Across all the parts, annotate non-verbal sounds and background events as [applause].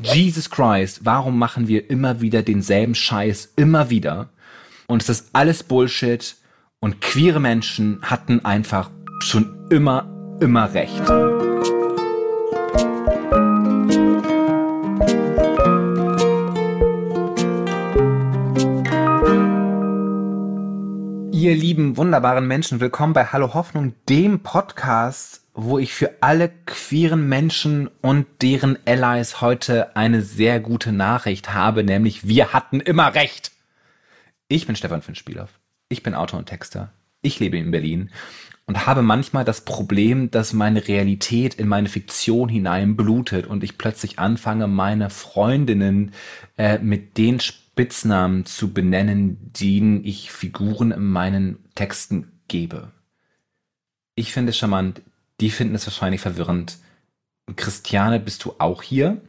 Jesus Christ, warum machen wir immer wieder denselben Scheiß, immer wieder? Und es ist alles Bullshit und queere Menschen hatten einfach schon immer, immer recht. Ihr lieben, wunderbaren Menschen, willkommen bei Hallo Hoffnung, dem Podcast, wo ich für alle queeren Menschen und deren Allies heute eine sehr gute Nachricht habe, nämlich wir hatten immer recht. Ich bin Stefan Finspielow. Ich bin Autor und Texter. Ich lebe in Berlin und habe manchmal das Problem, dass meine Realität in meine Fiktion hinein blutet und ich plötzlich anfange, meine Freundinnen äh, mit den Spitznamen zu benennen, denen ich Figuren in meinen Texten gebe. Ich finde es charmant, die finden es wahrscheinlich verwirrend. Christiane, bist du auch hier?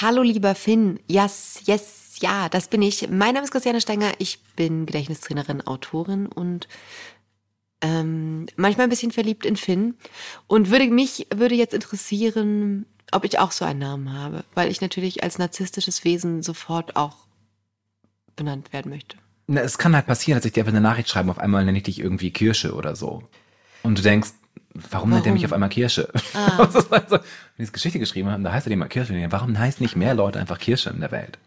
Hallo, lieber Finn. Yes, yes, ja, das bin ich. Mein Name ist Christiane Stenger. Ich bin Gedächtnistrainerin, Autorin und ähm, manchmal ein bisschen verliebt in Finn. Und würde mich würde jetzt interessieren, ob ich auch so einen Namen habe, weil ich natürlich als narzisstisches Wesen sofort auch benannt werden möchte. Na, es kann halt passieren, dass ich dir einfach eine Nachricht schreibe, auf einmal nenne ich dich irgendwie Kirsche oder so. Und du denkst, warum, nennt er mich auf einmal Kirsche? Ah. [laughs] das war so, wenn die Geschichte geschrieben haben, da heißt er immer Kirsche. Warum heißen nicht mehr Leute einfach Kirsche in der Welt?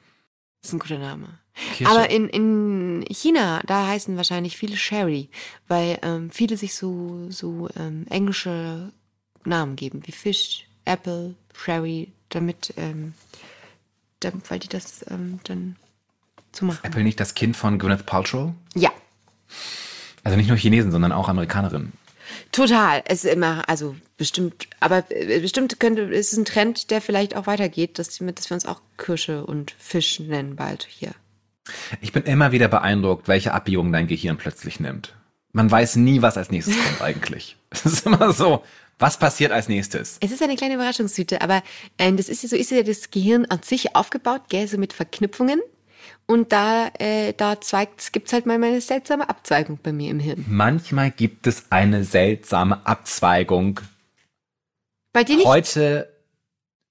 Das ist ein guter Name. Kirsche. Aber in, in China, da heißen wahrscheinlich viele Sherry, weil ähm, viele sich so, so ähm, englische Namen geben, wie Fish, Apple, Sherry, damit, ähm, damit weil die das ähm, dann so machen. Apple nicht das Kind von Gwyneth Paltrow? Ja. Also nicht nur Chinesen, sondern auch Amerikanerinnen. Total. Es ist immer, also bestimmt, aber äh, bestimmt könnte, ist es ein Trend, der vielleicht auch weitergeht, dass, dass wir uns auch Kirsche und Fisch nennen bald hier. Ich bin immer wieder beeindruckt, welche Abbiegung dein Gehirn plötzlich nimmt. Man weiß nie, was als nächstes [laughs] kommt eigentlich. Es ist immer so, was passiert als nächstes? Es ist eine kleine Überraschungstüte, aber äh, das ist so ist ja das Gehirn an sich aufgebaut, gell, so mit Verknüpfungen. Und da, äh, da zweigt, gibt's halt mal eine seltsame Abzweigung bei mir im Hirn. Manchmal gibt es eine seltsame Abzweigung. Bei dir nicht? Heute,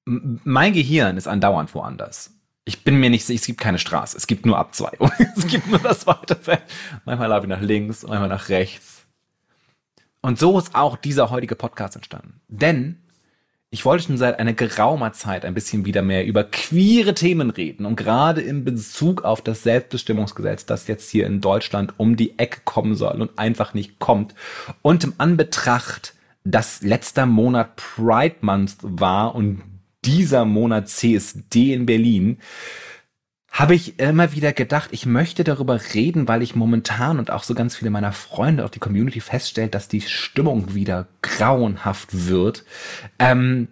mein Gehirn ist andauernd woanders. Ich bin mir nicht sicher, es gibt keine Straße, es gibt nur Abzweigung. [laughs] es gibt nur das Weiterfeld. Manchmal laufe ich nach links, manchmal nach rechts. Und so ist auch dieser heutige Podcast entstanden. Denn ich wollte schon seit einer geraumer Zeit ein bisschen wieder mehr über queere Themen reden und gerade in Bezug auf das Selbstbestimmungsgesetz, das jetzt hier in Deutschland um die Ecke kommen soll und einfach nicht kommt. Und im Anbetracht, dass letzter Monat Pride Month war und dieser Monat CSD in Berlin, habe ich immer wieder gedacht, ich möchte darüber reden, weil ich momentan und auch so ganz viele meiner Freunde, auch die Community feststellt, dass die Stimmung wieder grauenhaft wird, ähm,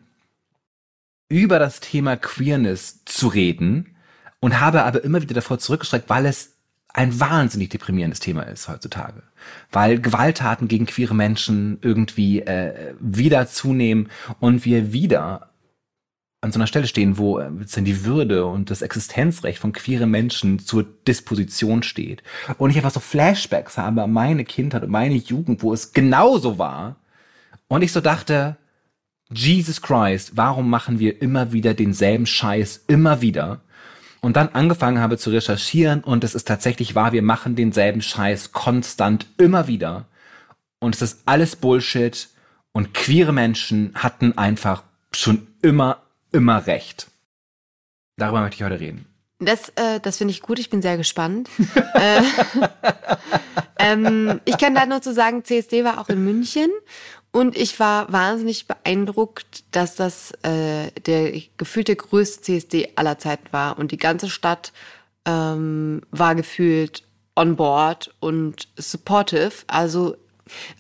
über das Thema Queerness zu reden und habe aber immer wieder davor zurückgestreckt, weil es ein wahnsinnig deprimierendes Thema ist heutzutage. Weil Gewalttaten gegen queere Menschen irgendwie äh, wieder zunehmen und wir wieder an so einer Stelle stehen, wo äh, die Würde und das Existenzrecht von queeren Menschen zur Disposition steht. Und ich einfach so Flashbacks habe an meine Kindheit und meine Jugend, wo es genauso war. Und ich so dachte, Jesus Christ, warum machen wir immer wieder denselben Scheiß, immer wieder? Und dann angefangen habe zu recherchieren und es ist tatsächlich wahr, wir machen denselben Scheiß konstant immer wieder. Und es ist alles Bullshit und queere Menschen hatten einfach schon immer immer recht. Darüber möchte ich heute reden. Das, äh, das finde ich gut. Ich bin sehr gespannt. [laughs] äh, ähm, ich kann da nur zu sagen, CSD war auch in München und ich war wahnsinnig beeindruckt, dass das äh, der gefühlte größte CSD aller Zeiten war und die ganze Stadt ähm, war gefühlt on board und supportive. Also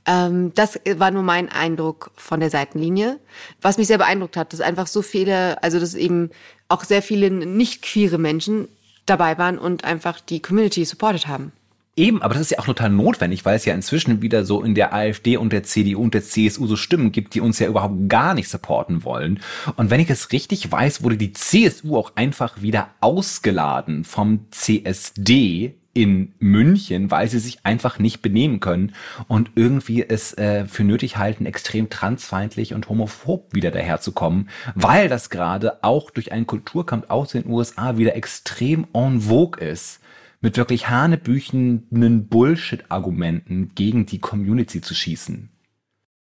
ähm, das war nur mein Eindruck von der Seitenlinie. Was mich sehr beeindruckt hat, dass einfach so viele, also dass eben auch sehr viele nicht queere Menschen dabei waren und einfach die Community supported haben. Eben, aber das ist ja auch total notwendig, weil es ja inzwischen wieder so in der AfD und der CDU und der CSU so Stimmen gibt, die uns ja überhaupt gar nicht supporten wollen. Und wenn ich es richtig weiß, wurde die CSU auch einfach wieder ausgeladen vom CSD in München, weil sie sich einfach nicht benehmen können und irgendwie es äh, für nötig halten, extrem transfeindlich und homophob wieder daherzukommen, weil das gerade auch durch einen Kulturkampf aus den USA wieder extrem en vogue ist, mit wirklich hanebüchenden Bullshit-Argumenten gegen die Community zu schießen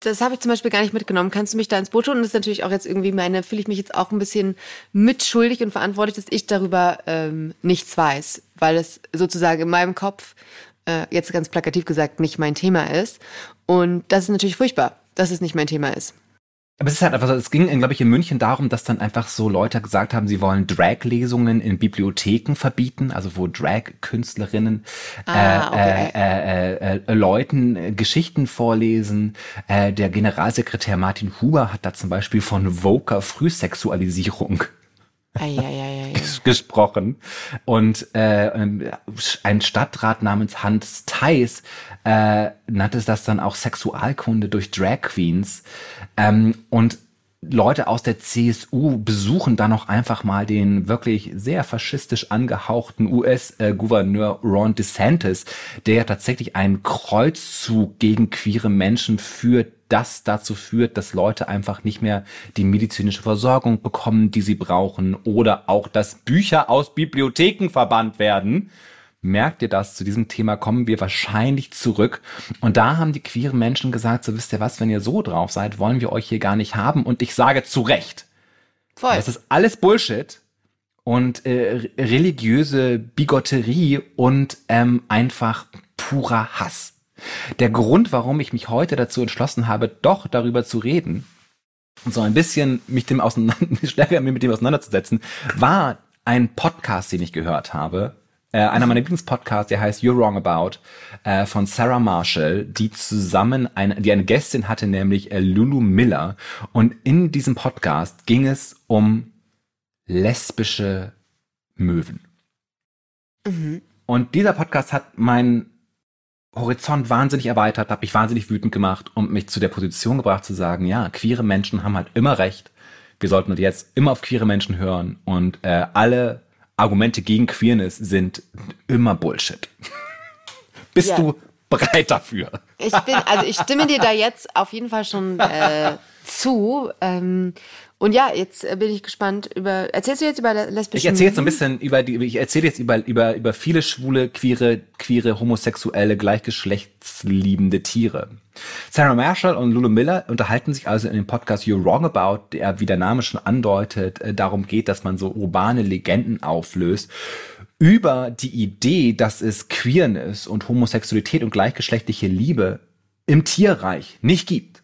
das habe ich zum Beispiel gar nicht mitgenommen. Kannst du mich da ins Boot holen? Und das ist natürlich auch jetzt irgendwie meine, fühle ich mich jetzt auch ein bisschen mitschuldig und verantwortlich, dass ich darüber ähm, nichts weiß, weil es sozusagen in meinem Kopf, äh, jetzt ganz plakativ gesagt, nicht mein Thema ist. Und das ist natürlich furchtbar, dass es nicht mein Thema ist. Aber es ist halt einfach so, es ging, glaube ich, in München darum, dass dann einfach so Leute gesagt haben, sie wollen Drag-Lesungen in Bibliotheken verbieten, also wo Drag-Künstlerinnen ah, okay. äh, äh, äh, äh, Leuten äh, Geschichten vorlesen. Äh, der Generalsekretär Martin Huber hat da zum Beispiel von Voker Frühsexualisierung [laughs] Gesprochen. Und äh, ein Stadtrat namens Hans Theis äh, nannte das dann auch Sexualkunde durch Drag Queens. Ähm, und Leute aus der CSU besuchen dann noch einfach mal den wirklich sehr faschistisch angehauchten US-Gouverneur Ron DeSantis, der ja tatsächlich einen Kreuzzug gegen queere Menschen führt, das dazu führt, dass Leute einfach nicht mehr die medizinische Versorgung bekommen, die sie brauchen, oder auch, dass Bücher aus Bibliotheken verbannt werden merkt ihr das, zu diesem Thema kommen wir wahrscheinlich zurück. Und da haben die queeren Menschen gesagt, so wisst ihr was, wenn ihr so drauf seid, wollen wir euch hier gar nicht haben. Und ich sage zu Recht. Voll. Das ist alles Bullshit und äh, religiöse Bigotterie und ähm, einfach purer Hass. Der Grund, warum ich mich heute dazu entschlossen habe, doch darüber zu reden und so ein bisschen mich dem auseinander, [laughs] stärker mit dem auseinanderzusetzen, war ein Podcast, den ich gehört habe äh, einer meiner Lieblingspodcasts, der heißt You're Wrong About, äh, von Sarah Marshall, die zusammen eine, die eine Gästin hatte, nämlich äh, Lulu Miller. Und in diesem Podcast ging es um lesbische Möwen. Mhm. Und dieser Podcast hat meinen Horizont wahnsinnig erweitert, hat mich wahnsinnig wütend gemacht und mich zu der Position gebracht zu sagen, ja, queere Menschen haben halt immer recht. Wir sollten jetzt immer auf queere Menschen hören und äh, alle Argumente gegen Queerness sind immer Bullshit. [laughs] Bist ja. du bereit dafür? Ich bin, also ich stimme dir da jetzt auf jeden Fall schon äh, zu. Ähm, und ja, jetzt äh, bin ich gespannt über. Erzählst du jetzt über lesbische? Ich erzähle jetzt so ein bisschen über die. Ich erzähle jetzt über über über viele schwule, queere, queere, homosexuelle, gleichgeschlechtsliebende Tiere. Sarah Marshall und Lulu Miller unterhalten sich also in dem Podcast You're Wrong About, der, wie der Name schon andeutet, äh, darum geht, dass man so urbane Legenden auflöst über die Idee, dass es Queerness und Homosexualität und gleichgeschlechtliche Liebe im Tierreich nicht gibt.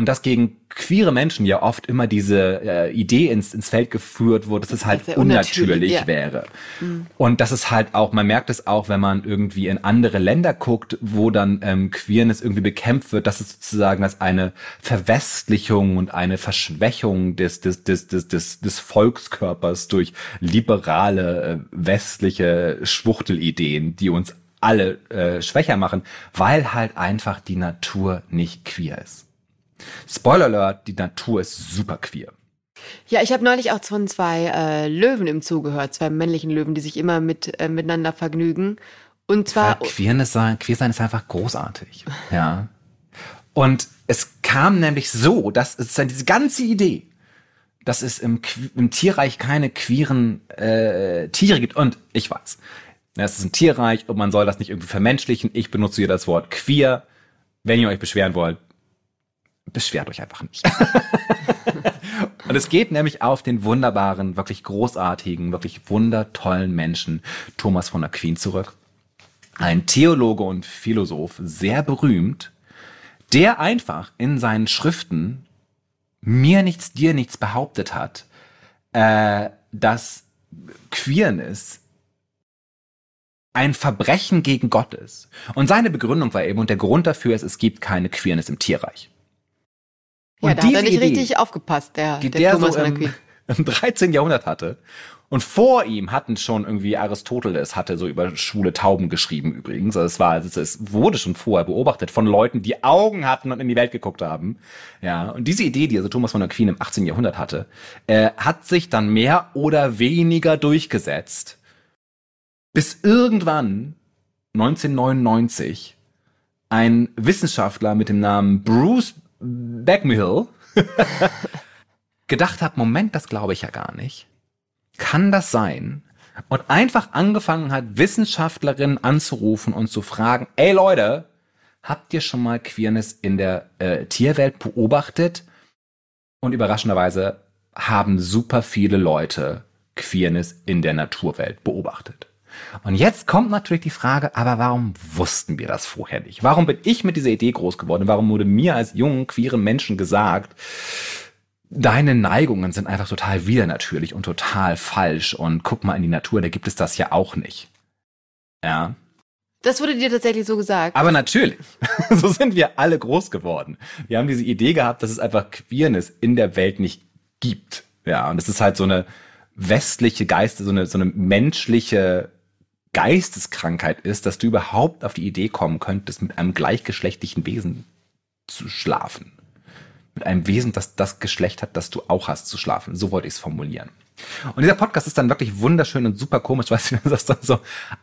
Und dass gegen queere Menschen ja oft immer diese äh, Idee ins, ins Feld geführt wurde, dass es halt unnatürlich ja. wäre. Mhm. Und das ist halt auch, man merkt es auch, wenn man irgendwie in andere Länder guckt, wo dann ähm, Queerness irgendwie bekämpft wird, dass es sozusagen als eine Verwestlichung und eine Verschwächung des, des, des, des, des, des Volkskörpers durch liberale, äh, westliche Schwuchtelideen, die uns alle äh, schwächer machen, weil halt einfach die Natur nicht queer ist. Spoiler Alert, die Natur ist super queer. Ja, ich habe neulich auch von zwei äh, Löwen im Zoo gehört, zwei männlichen Löwen, die sich immer mit, äh, miteinander vergnügen. Und zwar. Queerness sein, queer sein ist einfach großartig. [laughs] Ja. Und es kam nämlich so, dass es dann diese ganze Idee, dass es im, im Tierreich keine queeren äh, Tiere gibt. Und ich weiß, es ist ein Tierreich und man soll das nicht irgendwie vermenschlichen. Ich benutze hier das Wort queer. Wenn ihr euch beschweren wollt, beschwert euch einfach nicht. [laughs] und es geht nämlich auf den wunderbaren, wirklich großartigen, wirklich wundertollen Menschen Thomas von Aquin zurück. Ein Theologe und Philosoph, sehr berühmt, der einfach in seinen Schriften mir nichts, dir nichts behauptet hat, äh, dass Queerness ein Verbrechen gegen Gott ist. Und seine Begründung war eben, und der Grund dafür ist, es gibt keine Queerness im Tierreich. Ja, da hat er nicht Idee, richtig aufgepasst, der, die der, der Thomas so im, [laughs] im 13. Jahrhundert hatte. Und vor ihm hatten schon irgendwie Aristoteles hatte so über schwule Tauben geschrieben übrigens. Also es war, also es wurde schon vorher beobachtet von Leuten, die Augen hatten und in die Welt geguckt haben. Ja, und diese Idee, die also Thomas von Aquin im 18. Jahrhundert hatte, äh, hat sich dann mehr oder weniger durchgesetzt, bis irgendwann 1999 ein Wissenschaftler mit dem Namen Bruce Bagmill [laughs] gedacht hat, Moment, das glaube ich ja gar nicht. Kann das sein? Und einfach angefangen hat, Wissenschaftlerinnen anzurufen und zu fragen, ey Leute, habt ihr schon mal Queerness in der äh, Tierwelt beobachtet? Und überraschenderweise haben super viele Leute Queerness in der Naturwelt beobachtet. Und jetzt kommt natürlich die Frage, aber warum wussten wir das vorher nicht? Warum bin ich mit dieser Idee groß geworden? Warum wurde mir als jungen, queeren Menschen gesagt, deine Neigungen sind einfach total widernatürlich und total falsch und guck mal in die Natur, da gibt es das ja auch nicht. Ja. Das wurde dir tatsächlich so gesagt. Aber natürlich. [laughs] so sind wir alle groß geworden. Wir haben diese Idee gehabt, dass es einfach Queerness in der Welt nicht gibt. Ja, und es ist halt so eine westliche Geiste, so eine, so eine menschliche Geisteskrankheit ist, dass du überhaupt auf die Idee kommen könntest, mit einem gleichgeschlechtlichen Wesen zu schlafen. Mit einem Wesen, das das Geschlecht hat, das du auch hast, zu schlafen. So wollte ich es formulieren. Und dieser Podcast ist dann wirklich wunderschön und super komisch, [laughs] weil sie das dann so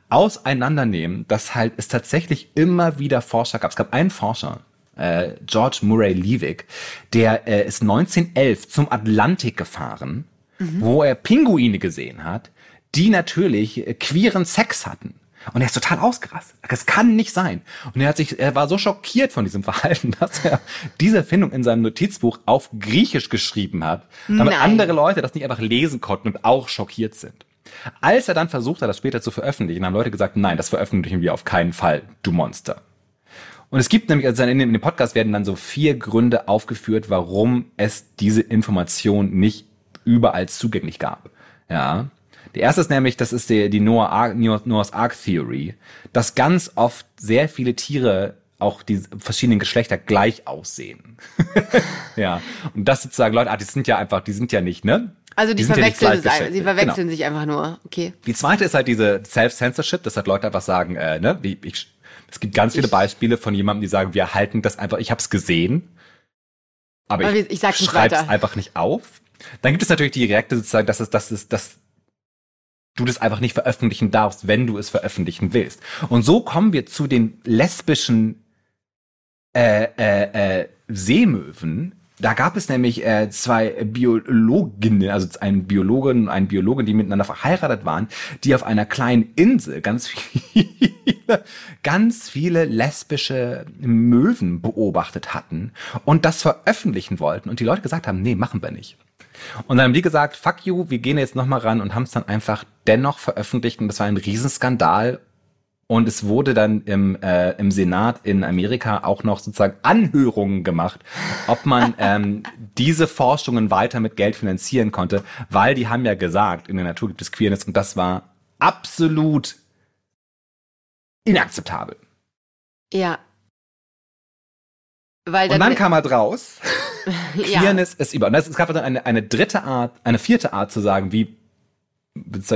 auseinandernehmen, dass halt es tatsächlich immer wieder Forscher gab. Es gab einen Forscher, äh, George Murray Leavick, der äh, ist 1911 zum Atlantik gefahren, mhm. wo er Pinguine gesehen hat, die natürlich äh, queeren Sex hatten. Und er ist total ausgerastet. Das kann nicht sein. Und er hat sich, er war so schockiert von diesem [laughs] Verhalten, dass er diese Erfindung in seinem Notizbuch auf Griechisch geschrieben hat, damit Nein. andere Leute das nicht einfach lesen konnten und auch schockiert sind. Als er dann versucht hat, das später zu veröffentlichen, haben Leute gesagt, nein, das veröffentlichen wir auf keinen Fall, du Monster. Und es gibt nämlich, also in dem Podcast werden dann so vier Gründe aufgeführt, warum es diese Information nicht überall zugänglich gab. Ja. Der erste ist nämlich, das ist die, die Noah Ark, Noah's Ark Theory, dass ganz oft sehr viele Tiere auch die verschiedenen Geschlechter gleich aussehen. [laughs] ja. Und das sozusagen Leute, ah, die sind ja einfach, die sind ja nicht, ne? Also die, die verwechseln, ja sie verwechseln genau. sich einfach nur. Okay. Die zweite ist halt diese Self-Censorship, dass halt Leute einfach sagen, äh, ne, wie, ich, es gibt ganz viele ich, Beispiele von jemandem, die sagen, wir halten das einfach, ich habe es gesehen, aber, aber ich, ich schreibe es einfach nicht auf. Dann gibt es natürlich die direkte sozusagen, dass es, dass es, dass du das einfach nicht veröffentlichen darfst, wenn du es veröffentlichen willst. Und so kommen wir zu den lesbischen äh, äh, äh, Seemöwen. Da gab es nämlich äh, zwei Biologinnen, also ein Biologen und ein Biologen, die miteinander verheiratet waren, die auf einer kleinen Insel ganz viele, ganz viele lesbische Möwen beobachtet hatten und das veröffentlichen wollten und die Leute gesagt haben, nee, machen wir nicht. Und dann haben die gesagt, fuck you, wir gehen jetzt nochmal ran und haben es dann einfach dennoch veröffentlicht und das war ein Riesenskandal. Und es wurde dann im, äh, im Senat in Amerika auch noch sozusagen Anhörungen gemacht, ob man [laughs] ähm, diese Forschungen weiter mit Geld finanzieren konnte, weil die haben ja gesagt, in der Natur gibt es Queerness und das war absolut inakzeptabel. Ja. Weil dann und dann kam er draus. Queerness [laughs] ja. ist über. Und es gab dann eine, eine dritte Art, eine vierte Art zu sagen, wie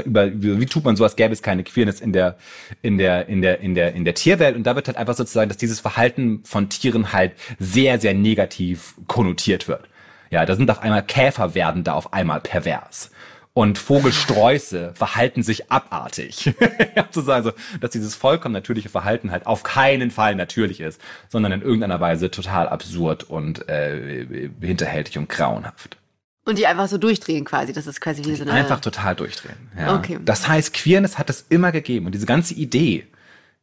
über, wie, tut man sowas, gäbe es keine Queerness in der, in der, in der, in der, in der Tierwelt. Und da wird halt einfach sozusagen, dass dieses Verhalten von Tieren halt sehr, sehr negativ konnotiert wird. Ja, da sind auf einmal Käfer werden da auf einmal pervers und Vogelsträuße verhalten sich abartig. [laughs] Sozusagen so, dass dieses vollkommen natürliche Verhalten halt auf keinen Fall natürlich ist, sondern in irgendeiner Weise total absurd und äh, hinterhältig und grauenhaft. Und die einfach so durchdrehen quasi. Das ist quasi wie so eine. Einfach total durchdrehen. Ja. Okay. Das heißt, Queerness hat es immer gegeben. Und diese ganze Idee,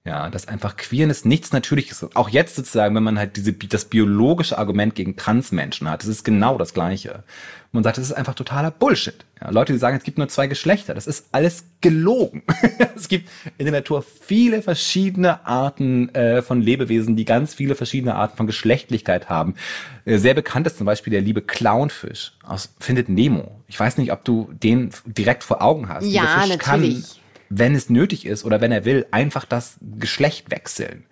ja, dass einfach Queerness nichts Natürliches ist. Auch jetzt sozusagen, wenn man halt diese, das biologische Argument gegen Transmenschen hat, das ist genau das Gleiche. Man sagt, das ist einfach totaler Bullshit. Ja, Leute, die sagen, es gibt nur zwei Geschlechter, das ist alles gelogen. [laughs] es gibt in der Natur viele verschiedene Arten äh, von Lebewesen, die ganz viele verschiedene Arten von Geschlechtlichkeit haben. Äh, sehr bekannt ist zum Beispiel der liebe Clownfisch aus Findet Nemo. Ich weiß nicht, ob du den direkt vor Augen hast. Ja, natürlich. Kann, wenn es nötig ist oder wenn er will, einfach das Geschlecht wechseln.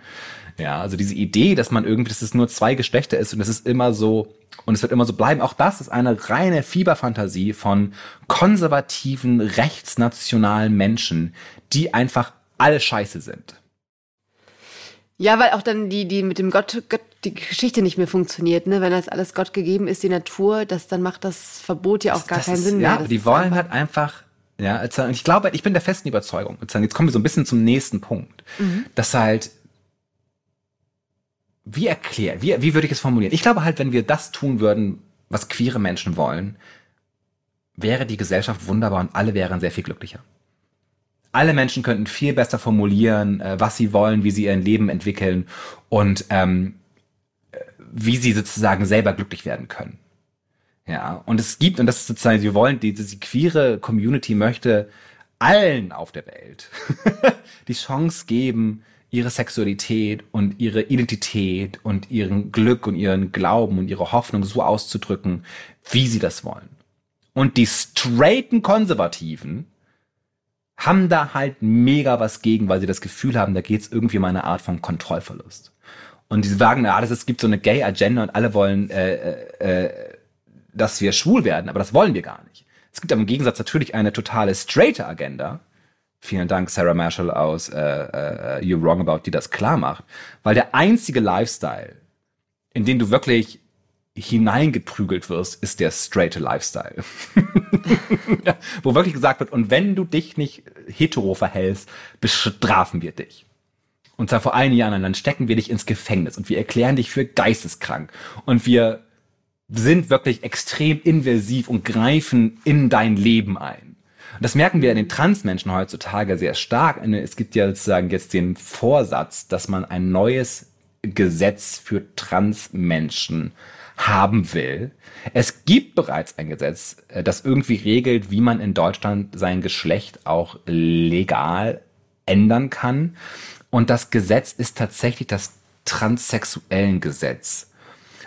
Ja, also diese Idee, dass man irgendwie, dass es nur zwei Geschlechter ist und es ist immer so, und es wird immer so bleiben, auch das ist eine reine Fieberfantasie von konservativen, rechtsnationalen Menschen, die einfach alle scheiße sind. Ja, weil auch dann die, die mit dem Gott, Gott, die Geschichte nicht mehr funktioniert, ne? Wenn das alles Gott gegeben ist, die Natur, das, dann macht das Verbot ja auch gar das keinen ist, Sinn mehr. Ja, die wollen halt einfach Ja, und ich glaube, ich bin der festen Überzeugung, jetzt kommen wir so ein bisschen zum nächsten Punkt, mhm. dass halt, wie erklärt, wie, wie würde ich es formulieren? Ich glaube halt, wenn wir das tun würden, was queere Menschen wollen, wäre die Gesellschaft wunderbar und alle wären sehr viel glücklicher. Alle Menschen könnten viel besser formulieren, äh, was sie wollen, wie sie ihr Leben entwickeln und ähm, äh, wie sie sozusagen selber glücklich werden können. Ja, und es gibt, und das ist sozusagen, wir wollen, die, die queere Community möchte allen auf der Welt [laughs] die Chance geben, ihre Sexualität und ihre Identität und ihren Glück und ihren Glauben und ihre Hoffnung so auszudrücken, wie sie das wollen. Und die straighten Konservativen haben da halt mega was gegen, weil sie das Gefühl haben, da geht's irgendwie um eine Art von Kontrollverlust. Und die sagen, ja, das, es gibt so eine Gay-Agenda und alle wollen äh, äh, äh dass wir schwul werden, aber das wollen wir gar nicht. Es gibt aber im Gegensatz natürlich eine totale straighte Agenda. Vielen Dank, Sarah Marshall aus äh, äh, You're Wrong About, die das klar macht. Weil der einzige Lifestyle, in den du wirklich hineingeprügelt wirst, ist der straighte Lifestyle. [laughs] wo wirklich gesagt wird, und wenn du dich nicht hetero verhältst, bestrafen wir dich. Und zwar vor einigen Jahren, dann stecken wir dich ins Gefängnis und wir erklären dich für geisteskrank. Und wir sind wirklich extrem invasiv und greifen in dein Leben ein. Und das merken wir in den Transmenschen heutzutage sehr stark. Es gibt ja sozusagen jetzt den Vorsatz, dass man ein neues Gesetz für Transmenschen haben will. Es gibt bereits ein Gesetz, äh, das irgendwie regelt, wie man in Deutschland sein Geschlecht auch legal ändern kann. Und das Gesetz ist tatsächlich das transsexuellen Gesetz.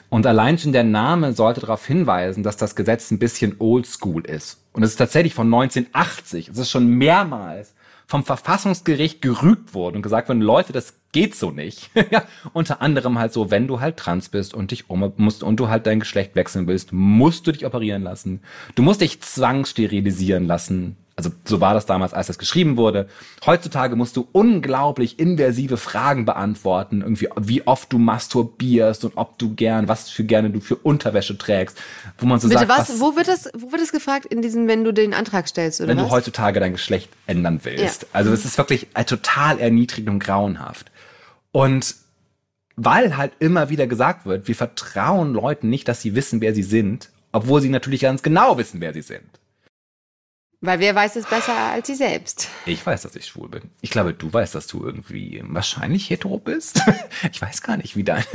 Und allein schon der Name sollte darauf hinweisen, dass das Gesetz ein bisschen oldschool ist. Und es ist tatsächlich von 1980. Es ist schon mehrmals vom Verfassungsgericht gerügt worden und gesagt worden, Leute, das geht so nicht. [laughs] unter anderem halt so, wenn du halt trans bist und dich um musst und du halt dein Geschlecht wechseln willst, musst du dich operieren lassen. Du musst dich zwangssterilisieren lassen. Also so war das damals, als das geschrieben wurde. Heutzutage musst du unglaublich inversive Fragen beantworten, irgendwie wie oft du masturbierst und ob du gern, was für gerne du für Unterwäsche trägst, wo man so Bitte sagt, was, was, wo wird das, wo wird das gefragt in diesem, wenn du den Antrag stellst oder wenn was? du heutzutage dein Geschlecht ändern willst. Ja. Also es ist wirklich total erniedrigend und grauenhaft. Und weil halt immer wieder gesagt wird, wir vertrauen Leuten nicht, dass sie wissen, wer sie sind, obwohl sie natürlich ganz genau wissen, wer sie sind. Weil wer weiß es besser als sie selbst? Ich weiß, dass ich schwul bin. Ich glaube, du weißt, dass du irgendwie wahrscheinlich hetero bist. [laughs] Ich weiß gar nicht, wie deine,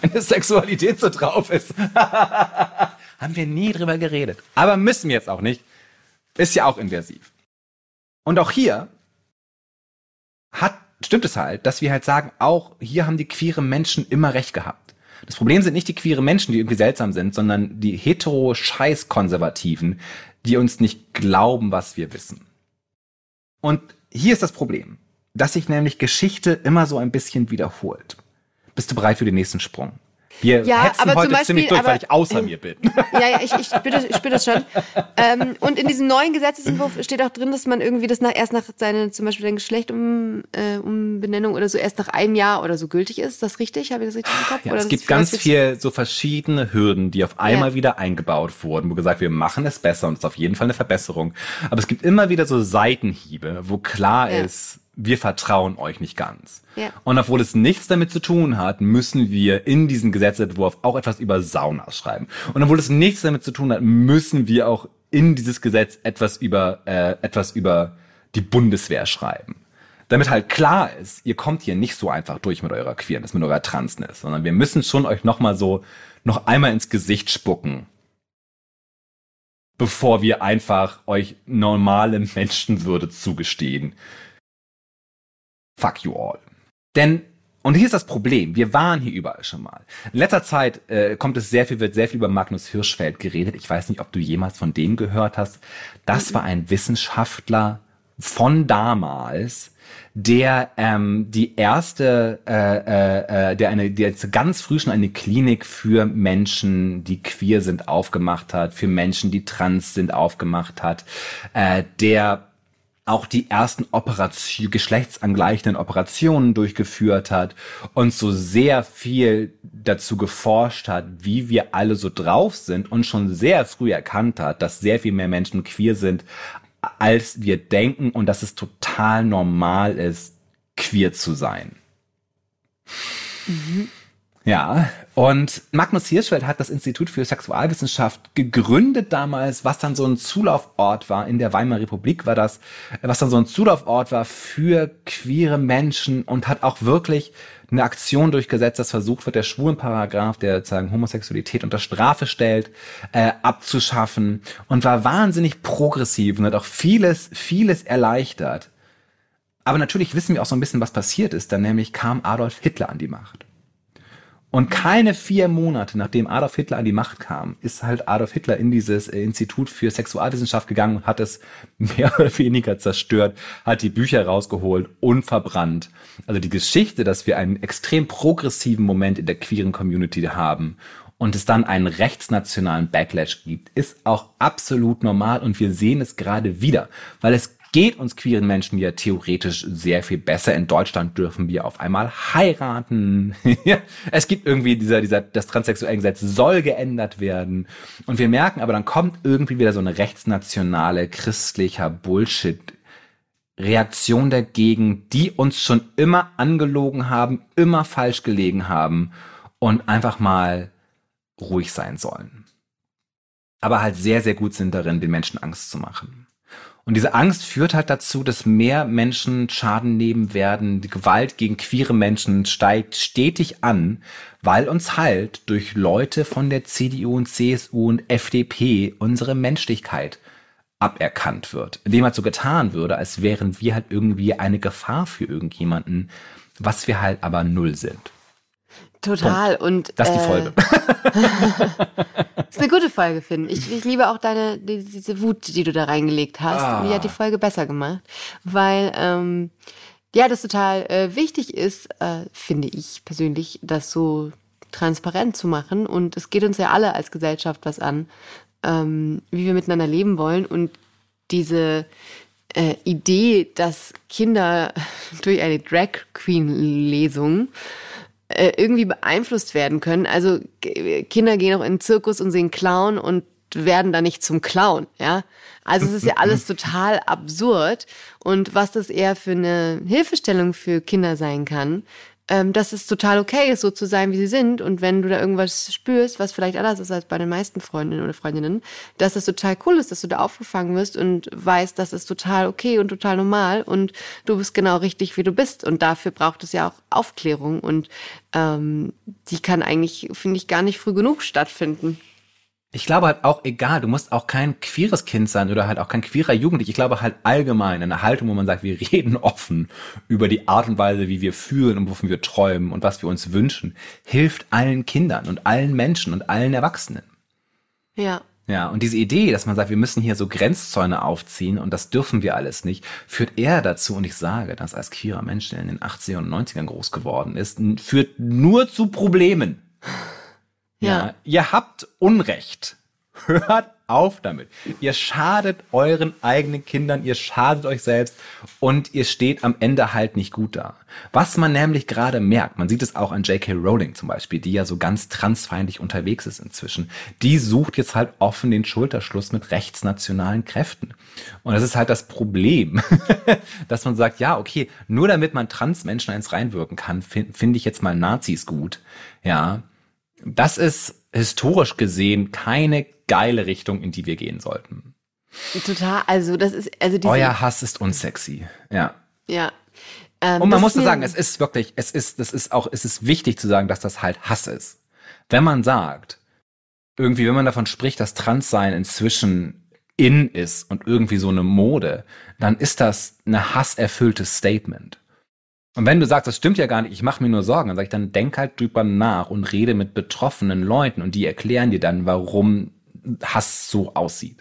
deine Sexualität so drauf ist. [laughs] Haben wir nie drüber geredet. Aber müssen wir jetzt auch nicht. Ist ja auch inversiv. Und auch hier hat, stimmt es halt, dass wir halt sagen, auch hier haben die queere Menschen immer recht gehabt. Das Problem sind nicht die queere Menschen, die irgendwie seltsam sind, sondern die hetero-Scheiß-Konservativen, die uns nicht glauben, was wir wissen. Und hier ist das Problem, dass sich nämlich Geschichte immer so ein bisschen wiederholt. Bist du bereit für den nächsten Sprung? Wir ja, hetzen aber heute zum Beispiel, ziemlich durch, aber, weil ich außer mir bin. [laughs] Ja, ja, ich, ich, spüre, das, ich spüre das schon. Ähm, und in diesem neuen Gesetzesentwurf steht auch drin, dass man irgendwie das nach, erst nach seinem, zum Beispiel dein Geschlecht um, äh, um Benennung oder so erst nach einem Jahr oder so gültig ist. Ist das richtig? Habe ich das richtig im Kopf? Ja, es gibt ganz viel so verschiedene Hürden, die auf einmal ja. wieder eingebaut wurden, wo gesagt, wir machen es besser und es ist auf jeden Fall eine Verbesserung. Aber es gibt immer wieder so Seitenhiebe, wo klar ja. ist, wir vertrauen euch nicht ganz. Ja. Und obwohl es nichts damit zu tun hat, müssen wir in diesen Gesetzentwurf auch etwas über Saunas schreiben. Und obwohl es nichts damit zu tun hat, müssen wir auch in dieses Gesetz etwas über äh, etwas über die Bundeswehr schreiben. Damit halt klar ist, ihr kommt hier nicht so einfach durch mit eurer Queerness, mit eurer Transness, sondern wir müssen schon euch nochmal so noch einmal ins Gesicht spucken, bevor wir einfach euch normale Menschenwürde zugestehen fuck you all. Denn und hier ist das Problem. Wir waren hier überall schon mal. In letzter Zeit äh, kommt es sehr viel, wird sehr viel über Magnus Hirschfeld geredet. Ich weiß nicht, ob du jemals von dem gehört hast. Das war ein Wissenschaftler von damals, der ähm, die erste, äh, äh, äh der eine, der jetzt ganz früh schon eine Klinik für Menschen, die queer sind, aufgemacht hat, für Menschen, die trans sind, aufgemacht hat, äh, der auch die ersten Operation, geschlechtsangleichenden Operationen durchgeführt hat und so sehr viel dazu geforscht hat, wie wir alle so drauf sind und schon sehr früh erkannt hat, dass sehr viel mehr Menschen queer sind, als wir denken und dass es total normal ist, queer zu sein. Mhm. Ja, und Magnus Hirschfeld hat das Institut für Sexualwissenschaft gegründet damals, was dann so ein Zulaufort war in der Weimarer Republik, war das, was dann so ein Zulaufort war für queere Menschen und hat auch wirklich eine Aktion durchgesetzt, dass versucht wird, der Schwulenparagraph, der sozusagen Homosexualität unter Strafe stellt, äh, abzuschaffen und war wahnsinnig progressiv und hat auch vieles, vieles erleichtert. Aber natürlich wissen wir auch so ein bisschen, was passiert ist. Dann nämlich kam Adolf Hitler an die Macht. Und keine vier Monate, nachdem Adolf Hitler an die Macht kam, ist halt Adolf Hitler in dieses äh, Institut für Sexualwissenschaft gegangen und hat es [laughs] mehr oder weniger zerstört, hat die Bücher rausgeholt und verbrannt. Also die Geschichte, dass wir einen extrem progressiven Moment in der queeren Community haben und es dann einen rechtsnationalen Backlash gibt, ist auch absolut normal und wir sehen es gerade wieder, weil es geht uns queeren Menschen ja theoretisch sehr viel besser. In Deutschland dürfen wir auf einmal heiraten. [laughs] es gibt irgendwie dieser, dieser, das transsexuelle Gesetz soll geändert werden. Und wir merken aber, dann kommt irgendwie wieder so eine rechtsnationale, christlicher Bullshit. Reaktion dagegen, die uns schon immer angelogen haben, immer falsch gelegen haben und einfach mal ruhig sein sollen. Aber halt sehr, sehr gut sind darin, den Menschen Angst zu machen. Und diese Angst führt halt dazu, dass mehr Menschen Schaden nehmen werden. Die Gewalt gegen queere Menschen steigt stetig an, weil uns halt durch Leute von der CDU und CSU und FDP unsere Menschlichkeit aberkannt wird. Indem halt so getan würde, als wären wir halt irgendwie eine Gefahr für irgendjemanden, was wir halt aber null sind. Total. Und, das ist die Folge. das [laughs] ist eine gute Folge, Finn. Ich, ich liebe auch deine, die, diese Wut, die du da reingelegt hast. Ah. Die hat die Folge besser gemacht. Weil, ähm, ja, das total äh, wichtig ist, äh, finde ich persönlich, das so transparent zu machen. Und es geht uns ja alle als Gesellschaft was an, ähm, wie wir miteinander leben wollen. Und diese äh, Idee, dass Kinder [laughs] durch eine Drag Queen Lesung äh, irgendwie beeinflusst werden können. Also Kinder gehen auch in den Zirkus und sehen Clown und werden da nicht zum Clown, ja. Also es ist ja alles [laughs] total absurd und was das eher für eine Hilfestellung für Kinder sein kann, ähm, dass es total okay ist, so zu sein, wie sie sind. Und wenn du da irgendwas spürst, was vielleicht anders ist als bei den meisten Freundinnen oder Freundinnen, dass es total cool ist, dass du da aufgefangen wirst und weißt, das ist total okay und total normal und du bist genau richtig, wie du bist. Und dafür braucht es ja auch Aufklärung und ähm, die kann eigentlich, finde ich, gar nicht früh genug stattfinden. Ich glaube halt auch egal, du musst auch kein queeres Kind sein oder halt auch kein queerer Jugendlicher. Ich glaube halt allgemein eine Haltung, wo man sagt, wir [laughs] reden offen über die Art und Weise, wie wir fühlen und wovon wir träumen und was wir uns wünschen, hilft allen Kindern und allen Menschen und allen Erwachsenen. Ja. Ja, und diese Idee, dass man sagt, wir müssen hier so Grenzzäune aufziehen und das dürfen wir alles nicht, führt eher dazu, und ich sage dass als queerer Mensch, der in den 80er und 90ern groß geworden ist, führt nur zu Problemen. Ja. Ihr habt Unrecht. [laughs] Hört auf damit. Ihr schadet euren eigenen Kindern, ihr schadet euch selbst und ihr steht am Ende halt nicht gut da. Was man nämlich gerade merkt, man sieht es auch an J.K. Rowling zum Beispiel, die ja so ganz transfeindlich unterwegs ist inzwischen. Die sucht jetzt halt offen den Schulterschluss mit rechtsnationalen Kräften. Und das ist halt das Problem, [laughs] dass man sagt, ja, okay, nur damit man Transmenschen eins reinwirken kann, finde find ich jetzt mal Nazis gut. Ja, das ist historisch gesehen keine geile Richtung, in die wir gehen sollten. Total, also das ist, also diese Euer Hass ist unsexy, ja. Ja. Ähm, Und man muss sagen, es ist wirklich, es ist, das ist auch, es ist wichtig zu sagen, dass das halt Hass ist. Wenn man sagt, irgendwie, wenn man davon spricht, dass Transsein inzwischen in ist und irgendwie so eine Mode, dann ist das eine hasserfülltes Statement. Und wenn du sagst, das stimmt ja gar nicht, ich mache mir nur Sorgen, dann sag ich, dann denk halt drüber nach und rede mit betroffenen Leuten und die erklären dir dann, warum Hass so aussieht.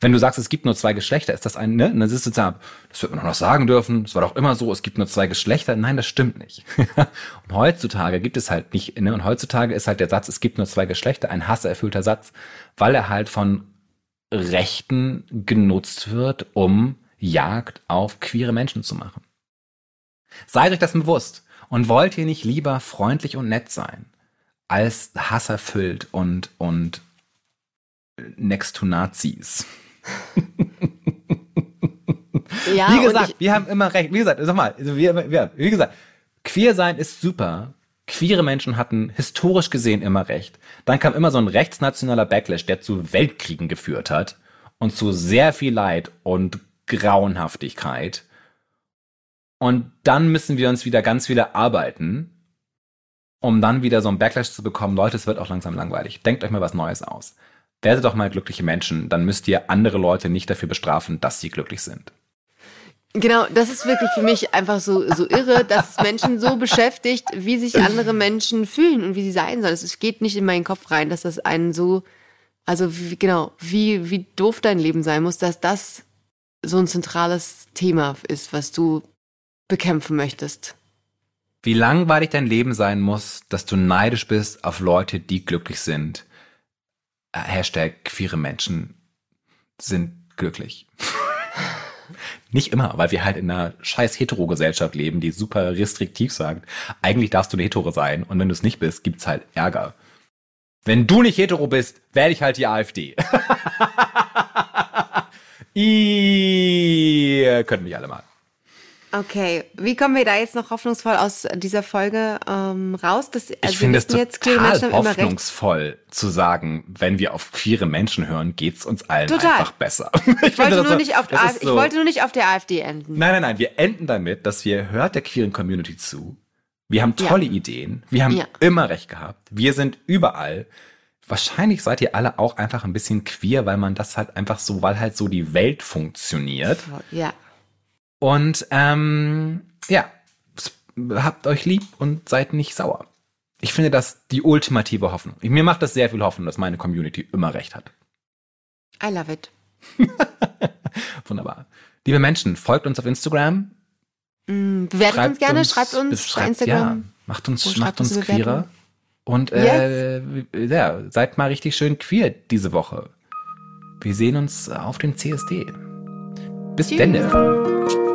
Wenn du sagst, es gibt nur zwei Geschlechter, ist das ein, ne? Und dann ist es da, das wird man noch sagen dürfen, es war doch immer so, es gibt nur zwei Geschlechter. Nein, das stimmt nicht. [laughs] und heutzutage gibt es halt nicht, ne? Und heutzutage ist halt der Satz, es gibt nur zwei Geschlechter, ein hasserfüllter Satz, weil er halt von Rechten genutzt wird, um Jagd auf queere Menschen zu machen. Seid euch das bewusst und wollt ihr nicht lieber freundlich und nett sein, als hasserfüllt und, und next to Nazis? [laughs] Ja, wie gesagt, ich- wir haben immer recht. Wie gesagt, sag mal, also wir, wir, wie gesagt, queer sein ist super. Queere Menschen hatten historisch gesehen immer recht. Dann kam immer so ein rechtsnationaler Backlash, der zu Weltkriegen geführt hat und zu sehr viel Leid und Grauenhaftigkeit. Und dann müssen wir uns wieder ganz wieder arbeiten, um dann wieder so einen Backlash zu bekommen. Leute, es wird auch langsam langweilig. Denkt euch mal was Neues aus. Werdet doch mal glückliche Menschen, dann müsst ihr andere Leute nicht dafür bestrafen, dass sie glücklich sind. Genau, das ist wirklich für mich einfach so, so irre, dass es Menschen so beschäftigt, wie sich andere Menschen fühlen und wie sie sein sollen. Es geht nicht in meinen Kopf rein, dass das einen so, also wie, genau, wie, wie doof dein Leben sein muss, dass das so ein zentrales Thema ist, was du bekämpfen möchtest. Wie langweilig dein Leben sein muss, dass du neidisch bist auf Leute, die glücklich sind. Hashtag queere Menschen sind glücklich. [laughs] Nicht immer, weil wir halt in einer scheiß Hetero-Gesellschaft leben, die super restriktiv sagt, eigentlich darfst du eine Hetero sein und wenn du es nicht bist, gibt's halt Ärger. Wenn du nicht hetero bist, wähle ich halt die AfD. [laughs] Ihr könnt mich alle mal. Okay, wie kommen wir da jetzt noch hoffnungsvoll aus dieser Folge ähm, raus? Dass, also Ich finde es total hoffnungsvoll zu sagen, wenn wir auf queere Menschen hören, geht's uns allen Total. einfach besser. [laughs] Ich wollte, nur nicht auf, das AfD ist ich so- wollte nur nicht auf der AfD enden. Nein, nein, nein, wir enden damit, dass wir hört der queeren Community zu. Wir haben Ja. tolle Ideen. Wir haben Ja. immer recht gehabt. Wir sind überall. Wahrscheinlich seid ihr alle auch einfach ein bisschen queer, weil man das halt einfach so, weil halt so die Welt funktioniert. Ja. Und ähm, ja, habt euch lieb und seid nicht sauer. Ich finde das die ultimative Hoffnung. Mir macht das sehr viel Hoffnung, dass meine Community immer recht hat. I love it. [laughs] Wunderbar. Liebe Menschen, folgt uns auf Instagram. Mm, Bewertet uns gerne, schreibt uns bei schreibt- Instagram. Ja, macht uns, Wo macht schreibt uns uns queerer. Und äh, ja, seid mal richtig schön queer diese Woche. Wir sehen uns auf dem CSD. Bis Tschüss. denne.